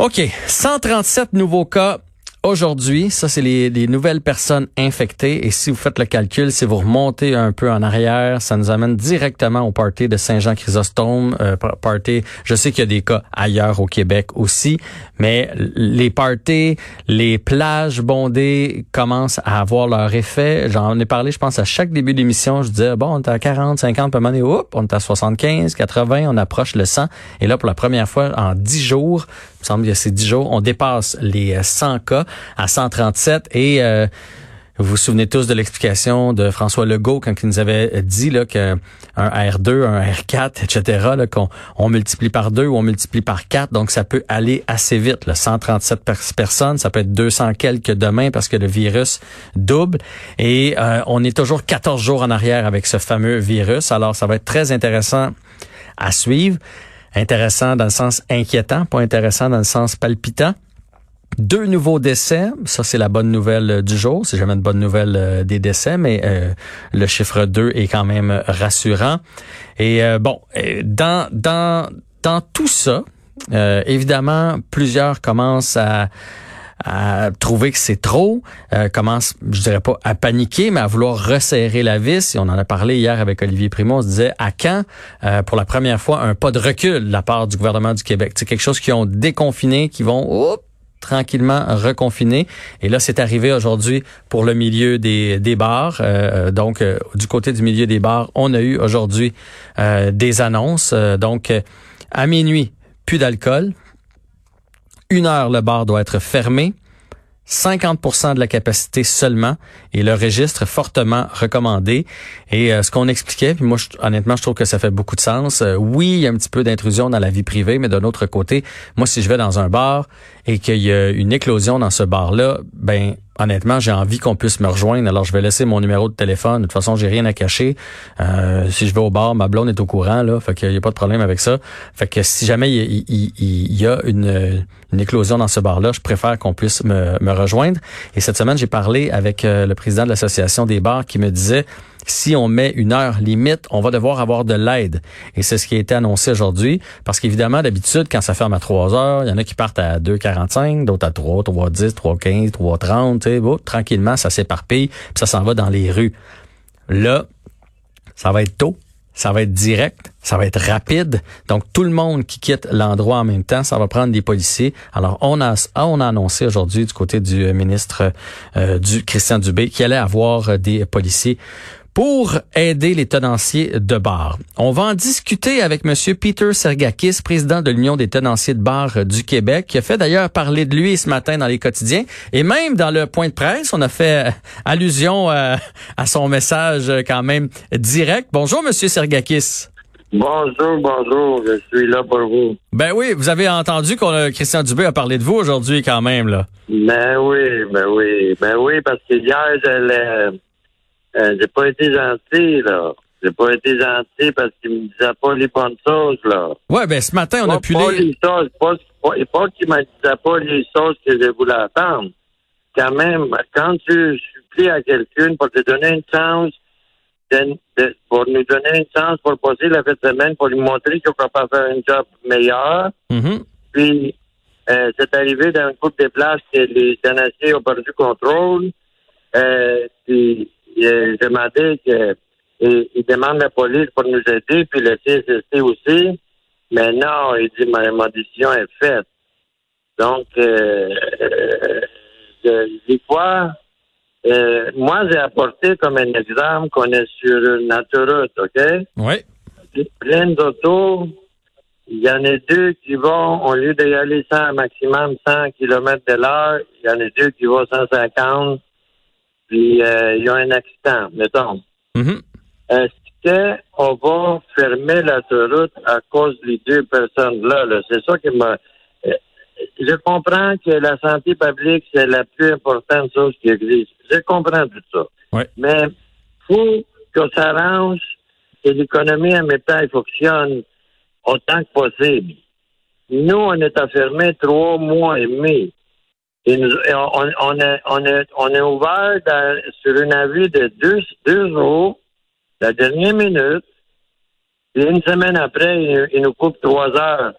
OK, 137 nouveaux cas Aujourd'hui, ça c'est les, nouvelles personnes infectées et si vous faites le calcul, si vous remontez un peu en arrière, ça nous amène directement au party de Saint-Jean-Chrysostome, euh, party. Je sais qu'il y a des cas ailleurs au Québec aussi, mais les parties, les plages bondées commencent à avoir leur effet. J'en ai parlé, je pense à chaque début d'émission, je disais bon, on est à 40, 50, peu donné, on est à 75, 80, on approche le 100 et là pour la première fois en 10 jours, me semble que c'est 10 jours, on dépasse les 100 cas à 137 et euh, vous vous souvenez tous de l'explication de François Legault quand il nous avait dit là qu'un R2, un R4, etc. Qu'on on multiplie par deux ou on multiplie par quatre, donc ça peut aller assez vite. Là. 137 personnes, ça peut être 200 quelques demain parce que le virus double et euh, on est toujours 14 jours en arrière avec ce fameux virus. Alors ça va être très intéressant à suivre. Intéressant dans le sens inquiétant, pas intéressant dans le sens palpitant. Deux nouveaux décès, ça c'est la bonne nouvelle euh, du jour. C'est jamais une bonne nouvelle euh, des décès, mais euh, le chiffre 2 est quand même rassurant. Et bon, dans dans dans tout ça, évidemment, plusieurs commencent à à trouver que c'est trop, euh, commence, je dirais pas à paniquer, mais à vouloir resserrer la vis. Et on en a parlé hier avec Olivier Primo. On se disait à quand, euh, pour la première fois, un pas de recul de la part du gouvernement du Québec? C'est quelque chose qui ont déconfiné, qui vont tranquillement reconfiner. Et là, c'est arrivé aujourd'hui pour le milieu des, des bars. Euh, donc, du côté du milieu des bars, on a eu aujourd'hui des annonces. donc, à minuit, plus d'alcool, une heure, le bar doit être fermé. 50% de la capacité seulement et le registre fortement recommandé. Et euh, ce qu'on expliquait, puis moi honnêtement je trouve que ça fait beaucoup de sens. Euh, oui, il y a un petit peu d'intrusion dans la vie privée, mais d'un autre côté, moi si je vais dans un bar et qu'il y a une éclosion dans ce bar-là, ben honnêtement, j'ai envie qu'on puisse me rejoindre. Alors, je vais laisser mon numéro de téléphone. De toute façon, j'ai rien à cacher. Euh, si je vais au bar, ma blonde est au courant, là. Fait qu'il n'y a pas de problème avec ça. Fait que si jamais il, y a une, éclosion dans ce bar-là, je préfère qu'on puisse me, rejoindre. Et cette semaine, j'ai parlé avec euh, le président de l'association des bars qui me disait si on met une heure limite, on va devoir avoir de l'aide. Et c'est ce qui a été annoncé aujourd'hui. Parce qu'évidemment, d'habitude, quand ça ferme à 3 heures, il y en a qui partent à 2h45, d'autres à 3, 3h10, 3h15, 3h30. Tu sais, bon, tranquillement, ça s'éparpille, puis ça s'en va dans les rues. Là, ça va être tôt. Ça va être direct, ça va être rapide. Donc, tout le monde qui quitte l'endroit en même temps, ça va prendre des policiers. Alors, on a, on a annoncé aujourd'hui du côté du ministre euh, du Christian Dubé qu'il allait avoir des policiers pour aider les tenanciers de bar. On va en discuter avec Monsieur Peter Sergakis, président de l'Union des tenanciers de bar du Québec, qui a fait d'ailleurs parler de lui ce matin dans les quotidiens. Et même dans le point de presse, on a fait euh, allusion euh, à son message quand même direct. Bonjour, Monsieur Sergakis. Bonjour, bonjour, je suis là pour vous. Ben oui, vous avez entendu qu'on Christian Dubé a parlé de vous aujourd'hui quand même là. Ben oui, ben oui, ben oui, parce que hier je euh, j'ai pas été gentil, là. J'ai pas été gentil parce qu'il me disait pas les bonnes choses, là. Ouais, ben ce matin, on a pu pas les... choses, pas, pas, qu'il me disait pas les choses que je voulais attendre. Quand même, quand tu supplies à quelqu'un pour te donner une chance, de, pour nous donner une chance pour passer la fête de semaine, pour lui montrer qu'on peut pas faire un job meilleur, mm-hmm. puis euh, c'est arrivé dans un coup de places que les tenanciers ont perdu contrôle, euh, puis il a demandé que il, demande la police pour nous aider, puis le CSST aussi. Mais non, il dit ma, ma décision est faite. Donc, euh, euh, dis quoi? Euh, moi, j'ai apporté comme un exemple qu'on est sur une autoroute, OK? Oui. Plein d'autos. Il y en a deux qui vont, au lieu d'y aller 100, maximum 100 km de l'heure, il y en a deux qui vont 150 puis euh, il y a un accident, mettons. Mm-hmm. Est-ce qu'on va fermer l'autoroute à cause des deux personnes-là? -là, c'est ça qui m'a... Euh, je comprends que la santé publique, c'est la plus importante chose qui existe. Je comprends tout ça. Mais faut que ça arrange que l'économie en même temps fonctionne autant que possible. Nous, on est enfermés trois mois et demi on, on, est, on, on ouvert sur une avis de deux, deux jours, la dernière minute, et une semaine après, il, nous coupe trois heures.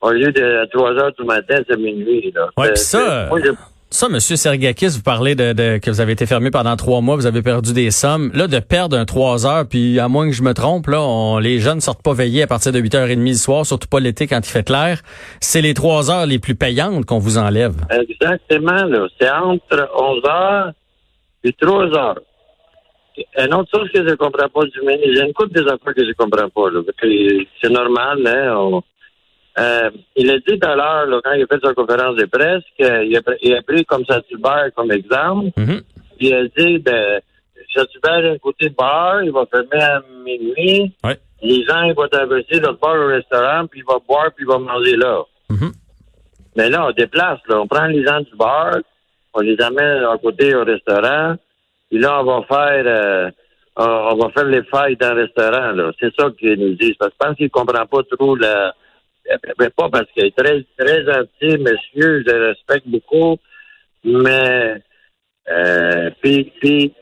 au lieu de 3 heures du matin, c'est minuit. Là. Ouais, ça, moi, je- Ça, Monsieur Sergakis, vous parlez de, de- que vous avez été fermé pendant trois mois, vous avez perdu des sommes. Là, de perdre un trois heures, puis à moins que je me trompe, là, les jeunes sortent pas veiller à partir de 8h30 du soir, surtout pas l'été quand il fait clair. C'est les trois heures les plus payantes qu'on vous enlève. Exactement, là. C'est entre 11 heures et 3 heures. Une autre chose que je comprends pas du ministre, j'ai une couple des affaires que je comprends pas, là. C'est normal, hein. on- euh, il a dit tout à l'heure, quand il a fait sa conférence de presse, qu'il a, pr- il a pris comme Saint-Hubert comme exemple. Mhm. Il a dit, ben, Saint-Hubert est un côté bar, il va fermer à minuit. Ouais. Les gens, ils vont traverser le bar au restaurant, puis il va boire, puis il va manger là. Mhm. Mais là, on déplace, là. On prend les gens du bar, on les amène à côté au restaurant, puis là, on va faire, euh, on, on va faire les failles dans le restaurant, là. C'est ça qu'ils nous disent. Parce que je pense qu'ils comprennent pas trop la, mais pas parce qu'il est très, très gentil, monsieur, je le respecte beaucoup, mais, euh, puis, puis,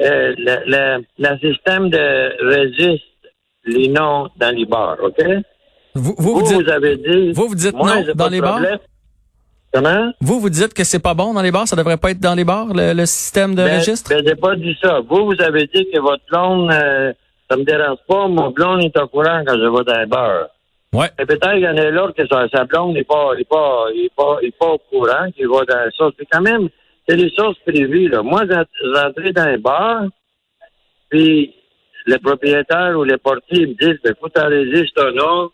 euh, le, le, le système de registre les noms dans les bars, OK? Vous, vous, Vous, vous dites, avez dit. vous, vous dites moi, non dans les bars? Comment? vous, vous dites que c'est pas bon dans les bars, ça devrait pas être dans les bars, le, le système de Ben, registre? Ben, j'ai pas dit ça. Vous, vous avez dit que votre blonde, euh, ça me dérange pas. Mon blonde est au courant quand je vais dans un bar. Ouais. Et peut-être qu'il y en a l'autre que sa, sa blonde n'est pas, n'est pas, n'est pas, n'est pas au courant qu'il va dans ça. C'est quand même, c'est des choses privées, là. Moi, rentré dans un bar, puis le propriétaire ou les portiers me disent, ben, faut ton nom.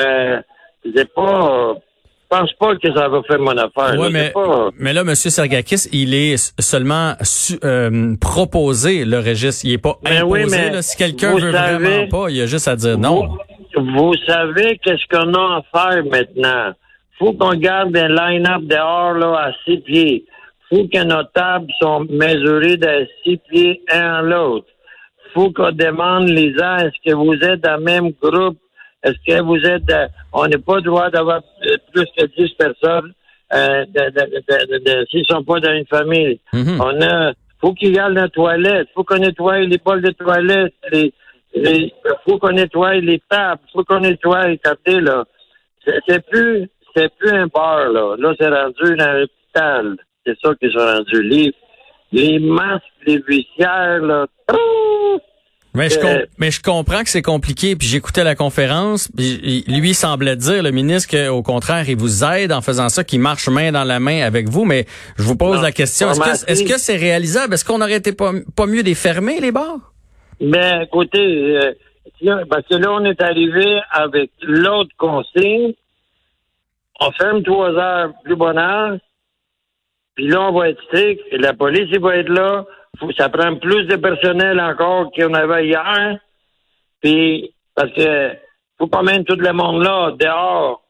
Euh, j'ai pas, je pense pas que ça va faire mon affaire. Ouais, là. mais, pas, mais là, M. Sergakis, il est seulement su- euh, proposé le registre. Il est pas Mais imposé. oui, mais là. Si quelqu'un veut savez- vraiment pas, il a juste à dire non. Vous, savez qu'est-ce qu'on a à faire maintenant? Faut qu'on garde un line-up dehors là, à six pieds. Faut que nos tables sont mesurées de six pieds un à l'autre. Faut qu'on demande les gens, est-ce que vous êtes dans le même groupe? Est-ce que vous êtes... euh, on n'est pas droit d'avoir euh, plus que 10 personnes euh, de, de, de, de- de- s'ils sont pas dans une famille. Mhm. On a, faut qu'il y ait la toilette, faut qu'on nettoie les bols de toilette, les, les, faut qu'on nettoie les tables, faut qu'on nettoie les côtés, là. C'est, plus, c'est plus un bar, là. Là, c'est rendu dans l'hôpital. C'est ça qu'ils sont rendus. Les, les masques, les vicières, là. Mais je, Euh, mais je comprends que c'est compliqué. Puis j'écoutais la conférence. Puis il- lui il semblait dire, le ministre, qu'au contraire, il vous aide en faisant ça, qu'il marche main dans la main avec vous. Mais je vous pose Non, la question est-ce que c'est réalisable? Est-ce qu'on aurait été pas, pas mieux les fermer les bars? Mais écoutez, euh, là, parce que là, on est arrivé avec l'autre consigne. On ferme trois heures plus bonne heure. Puis là, on va être strict. Et la police, il va être là. Faut, ça prend plus de personnel encore qu'on avait hier. Puis, parce que faut pas mettre tout le monde là, dehors,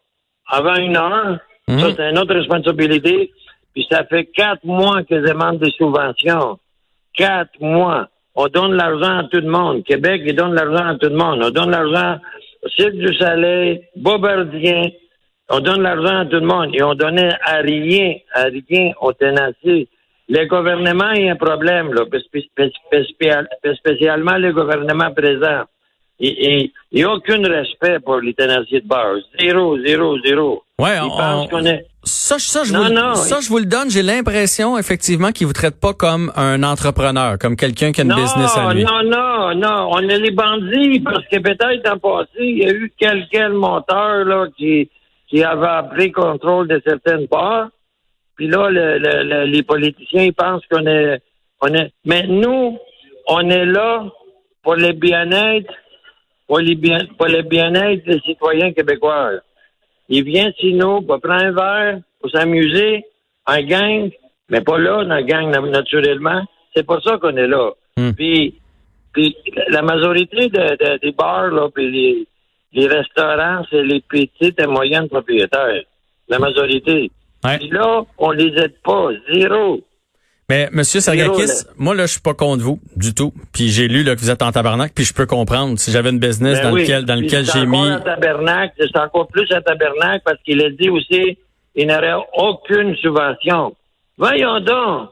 avant une heure. Mhm. Ça, c'est une autre responsabilité. Puis ça fait quatre mois que je demande des subventions. Quatre mois. On donne l'argent à tout le monde. Québec, il donne l'argent à tout le monde. On donne l'argent au Cirque du Soleil, Bobardien. On donne l'argent à tout le monde. Et on donnait à rien, à rien au tenacier. Le gouvernement, il y a un problème, là, spé- spé- spé- spécialement le gouvernement présent. Il n'y a aucun respect pour les tenaciers de base. Zéro, zéro, zéro. Ouais, Ils on- pensent qu'on est... Ça, ça, je Non, vous, le- non, ça, je vous le donne. J'ai l'impression, effectivement, qu'il vous traite pas comme un entrepreneur, comme quelqu'un qui a une Non, business à lui. non, non, non. On est les bandits parce que peut-être en passé, il y a eu quelques monteurs là, qui, qui avaient pris contrôle de certaines parts. Puis là, le- le- le- les politiciens ils pensent qu'on est, on est. Mais nous, on est là pour le bien-être, pour, les bien, pour le bien-être des citoyens québécois. Viennent chez nous pour prendre un verre, pour s'amuser, en gang, mais pas là, dans la gang, na- naturellement. C'est pour ça qu'on est là. Hmm. Puis, puis la majorité de- de- des bars, là, puis les, les restaurants, c'est les petites et moyennes propriétaires. La majorité. Ouais. Puis là, on les aide pas. Zéro. Mais Monsieur Sargakis, moi là, je suis pas contre vous du tout. Puis j'ai lu là que vous êtes en tabarnak, puis je peux comprendre. Si j'avais une business Ben dans oui. lequel dans Puis lequel j'ai mis, tabernacle, c'est encore plus un tabernacle parce qu'il a dit aussi il n'aurait aucune subvention. Voyons donc.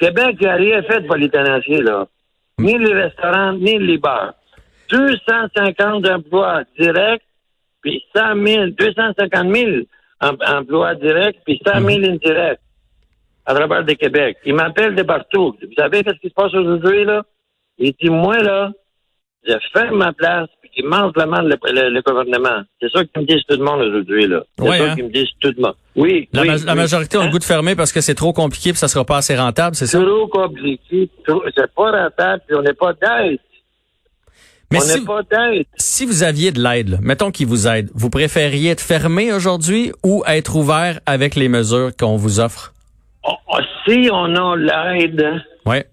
Québec n'a rien fait pour les tenanciers, là. Ni les restaurants, ni les bars. 250 emplois directs, puis 100 000, 250 000 emplois directs, puis 100 000 mhm. indirects à travers le Québec. Ils m'appellent de partout. Vous savez qu'est-ce qui se passe aujourd'hui, là? Il dit, moi, là, je ferme ma place, puis qu'ils mangent la main le, gouvernement. C'est ça qu'ils me disent tout le monde aujourd'hui, là. C'est ça hein? qu'ils me disent tout le monde. Oui. La, majorité ont le hein? goût de fermer parce que c'est trop compliqué puis ça sera pas assez rentable, c'est ça? Trop compliqué, c'est pas rentable puis on n'est pas d'aide. Mais on si, pas d'aide. Si vous aviez de l'aide, mettons qu'ils vous aident, vous préfériez être fermé aujourd'hui ou être ouvert avec les mesures qu'on vous offre? Oh, oh, si on a l'aide, ouais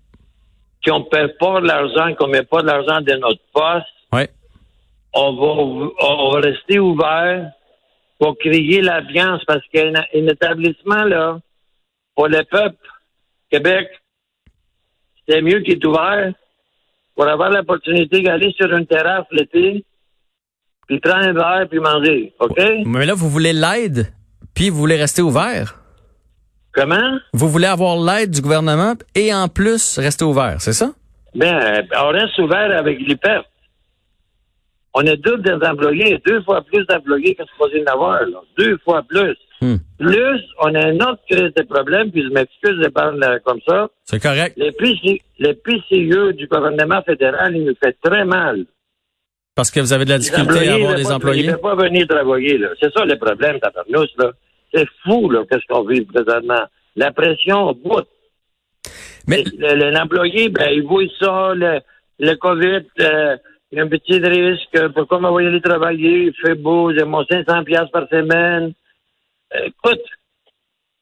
on ne paie pas de l'argent, qu'on ne met pas de l'argent de notre poste, on, va, rester ouvert pour créer l'ambiance parce qu'un un établissement, là, pour le peuple, Québec, c'est mieux qu'il est ouvert pour avoir l'opportunité d'aller sur une terrasse l'été, puis prendre un verre, puis manger. OK? Mais là, vous voulez l'aide, puis vous voulez rester ouvert? Comment? Vous voulez avoir l'aide du gouvernement et en plus rester ouvert, c'est ça? Bien, on reste ouvert avec pertes. On a deux des employés, deux fois plus d'employés que ce qu'on d'avoir, Deux fois plus. Hmm. Plus, on a une autre crise de problèmes, puis je m'excuse de parler comme ça. C'est correct. Les, PCE du gouvernement fédéral, il nous fait très mal. Parce que vous avez de la difficulté à avoir des employés? Ils ne peuvent pas venir travailler, là. C'est ça le problème, nous, là. C'est fou, là, qu'est-ce qu'on vit présentement. La pression bout. Mais l'employé, ben, il voit ça, le, le COVID, euh, il y a un petit risque. Pourquoi m'envoyer aller travailler? Il fait beau, j'ai mon 500 pièces par semaine. Écoute,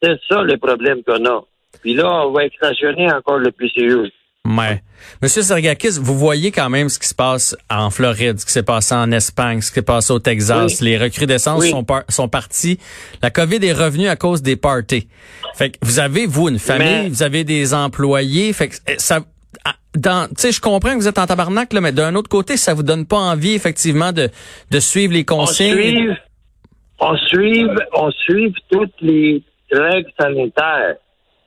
c'est ça le problème qu'on a. Puis là, on va extensionner encore le PCU. Ouais. Monsieur Sergakis, vous voyez quand même ce qui se passe en Floride, ce qui s'est passé en Espagne, ce qui s'est passé au Texas. Les recrudescences sont, sont parties. La COVID est revenue à cause des parties. Fait que vous avez, vous, une famille, vous avez des employés. Fait que eh, ça, ah, dans, tu sais, je comprends que vous êtes en tabarnak, là, mais d'un autre côté, ça vous donne pas envie, effectivement, de, de suivre les consignes. On suit, on suit toutes les règles sanitaires.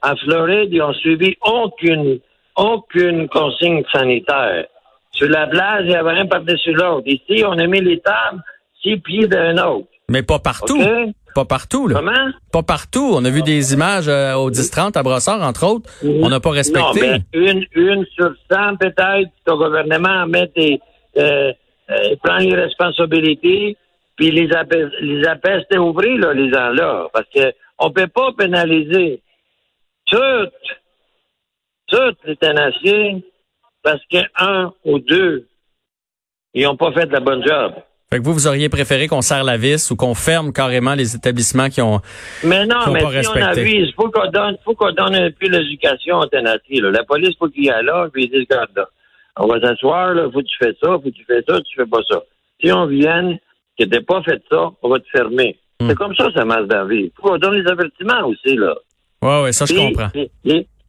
En Floride, ils ont suivi aucune aucune consigne sanitaire. Sur la plage, il y avait un par-dessus l'autre. Ici, on a mis les tables six pieds d'un autre. Mais pas partout. Pas partout, là. Comment? Pas partout. On a vu des images euh, au 10-30 à Brossard, entre autres. On n'a pas respecté. Non, une, une sur 100 peut-être, le gouvernement met des, euh, euh, prend les responsabilités, puis les appelle, les appelle à ouvrir, là, les gens-là. Parce que on peut pas pénaliser toutes toutes les tenaciers parce qu'un ou deux, ils n'ont pas fait de la bonne job. Fait que vous, vous auriez préféré qu'on serre la vis ou qu'on ferme carrément les établissements qui ont Mais non, mais si on avise, faut qu'on donne, faut qu'on donne un peu l'éducation aux tenaciers. La police, faut qu'il y ait là, puis ils disent, regarde là, on va s'asseoir, là, faut que tu fais ça, faut que tu fais ça, tu fais pas ça. Si on vient, que t'es pas fait ça, on va te fermer. Hmm. C'est comme ça, ça marche dans la vie. Faut qu'on donne les avertissements aussi, là. Ouais, ouais, ça, je comprends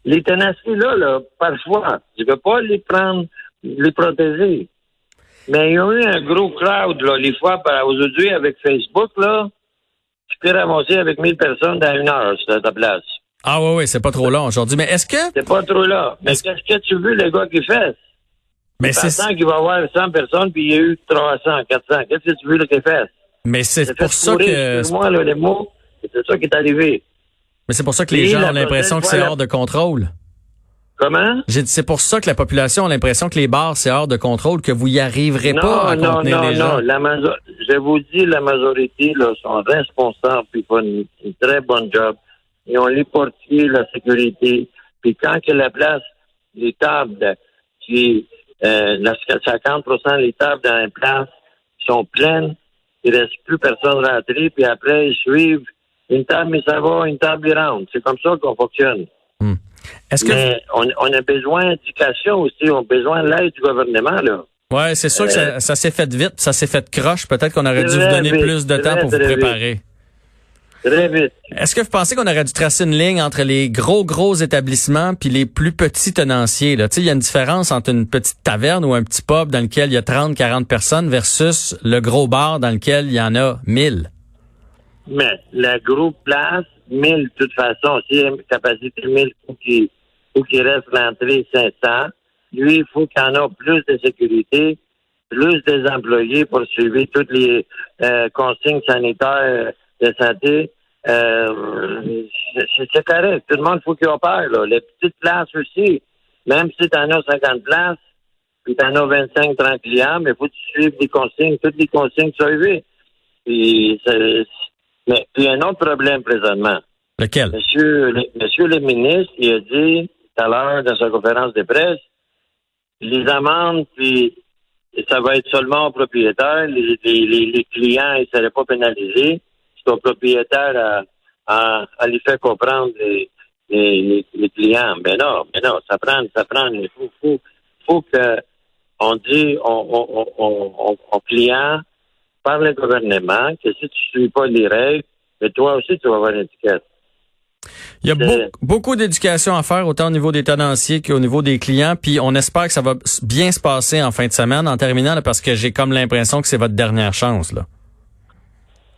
les tenaciers, là, là, parfois, je ne veux pas les prendre, les protéger. Mais il y a eu un gros crowd, là, les fois, aujourd'hui, avec Facebook, là. Tu peux ramasser avec 1000 personnes dans une heure sur ta place. Ah oui, oui, c'est pas trop long aujourd'hui. Mais est-ce que... C'est pas trop long. Mais qu'est-ce que tu veux, le gars qui fait? Mais c'est... ça qu'il va avoir 100 personnes, puis il y a eu 300, 400. Qu'est-ce que tu veux, le qu'il fait? Mais c'est pour ça que... moi, là, les mots, c'est ça qui est arrivé. Mais c'est pour ça que les gens ont l'impression que c'est hors de contrôle. Comment? J'ai dit, c'est pour ça que la population a l'impression que les bars, c'est hors de contrôle, que vous y arriverez pas à non, contenir non, les gens. Non, non, je vous dis, la majorité, là, sont responsables, puis font une, très bonne job. Ils ont les portiers, la sécurité. Puis quand que la place, les tables, qui, euh, 50 des tables dans la place sont pleines, il reste plus personne rentré, puis après, ils suivent une table, mais ça va, une table rentre. C'est comme ça qu'on fonctionne. Hmm. Est-ce que mais on, a besoin d'éducation aussi, on a besoin de l'aide du gouvernement là. Ouais, c'est sûr que ça, euh, s'est fait vite, ça s'est fait croche. Peut-être qu'on aurait dû vous donner plus de temps pour vous préparer. Très vite. Est-ce que vous pensez qu'on aurait dû tracer une ligne entre les gros, gros établissements puis les plus petits tenanciers? Là? Il y a une différence entre une petite taverne ou un petit pub dans lequel il y a 30, 40 personnes versus le gros bar dans lequel il y en a 1000. Mais la groupe place, 1000 de toute façon, si la capacité 1000, faut qu'il faut reste l'entrée 500. Lui, il faut qu'il en ait plus de sécurité. plus des employés pour suivre toutes les euh, consignes sanitaires de santé, euh, c'est correct. Tout le monde faut qu'il opère. Là. Les petites places aussi, même si tu en as 50 places, puis tu en as 25-30 clients, mais il faut que tu suives les consignes, toutes les consignes suivies. Puis, mais puis il y a un autre problème présentement. Lequel? Monsieur, le, monsieur le ministre, il a dit tout à l'heure dans sa conférence de presse, les amendes, puis ça va être seulement aux propriétaires. Les, les, clients, ils ne seraient pas pénalisés. C'est aux propriétaires à, à, les faire comprendre les, les, clients. Mais non, mais non, ça prend, ça prend. Il faut, faut, faut que on dit on, on, on, client par le gouvernement que si tu ne suis pas les règles, mais toi aussi tu vas avoir une étiquette. Il y a beaucoup d'éducation à faire, autant au niveau des tenanciers qu'au niveau des clients. Puis on espère que ça va bien se passer en fin de semaine, en terminant, parce que j'ai comme l'impression que c'est votre dernière chance. Là.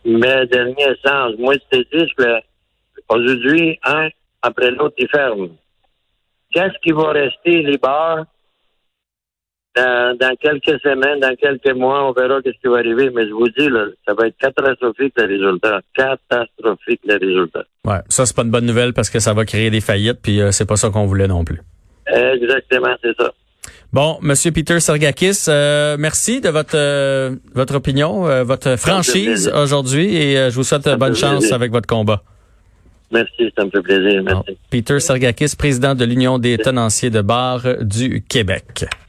Mais dernière chance, moi, je te dis que aujourd'hui, un après l'autre, ils ferment. Qu'est-ce qui va rester, les bars? Dans, quelques semaines, dans quelques mois, on verra ce qui va arriver. Mais je vous dis, là, ça va être catastrophique le résultat. Catastrophique le résultat. Ouais, ça c'est pas une bonne nouvelle parce que ça va créer des faillites, puis euh, c'est pas ça qu'on voulait non plus. Exactement, c'est ça. Bon, Monsieur Peter Sergakis, euh, merci de votre euh, votre opinion, votre franchise aujourd'hui, et je vous souhaite bonne chance avec votre combat. Merci, ça me fait plaisir. Merci. Peter Sergakis, président de l'Union des tenanciers de bar du Québec.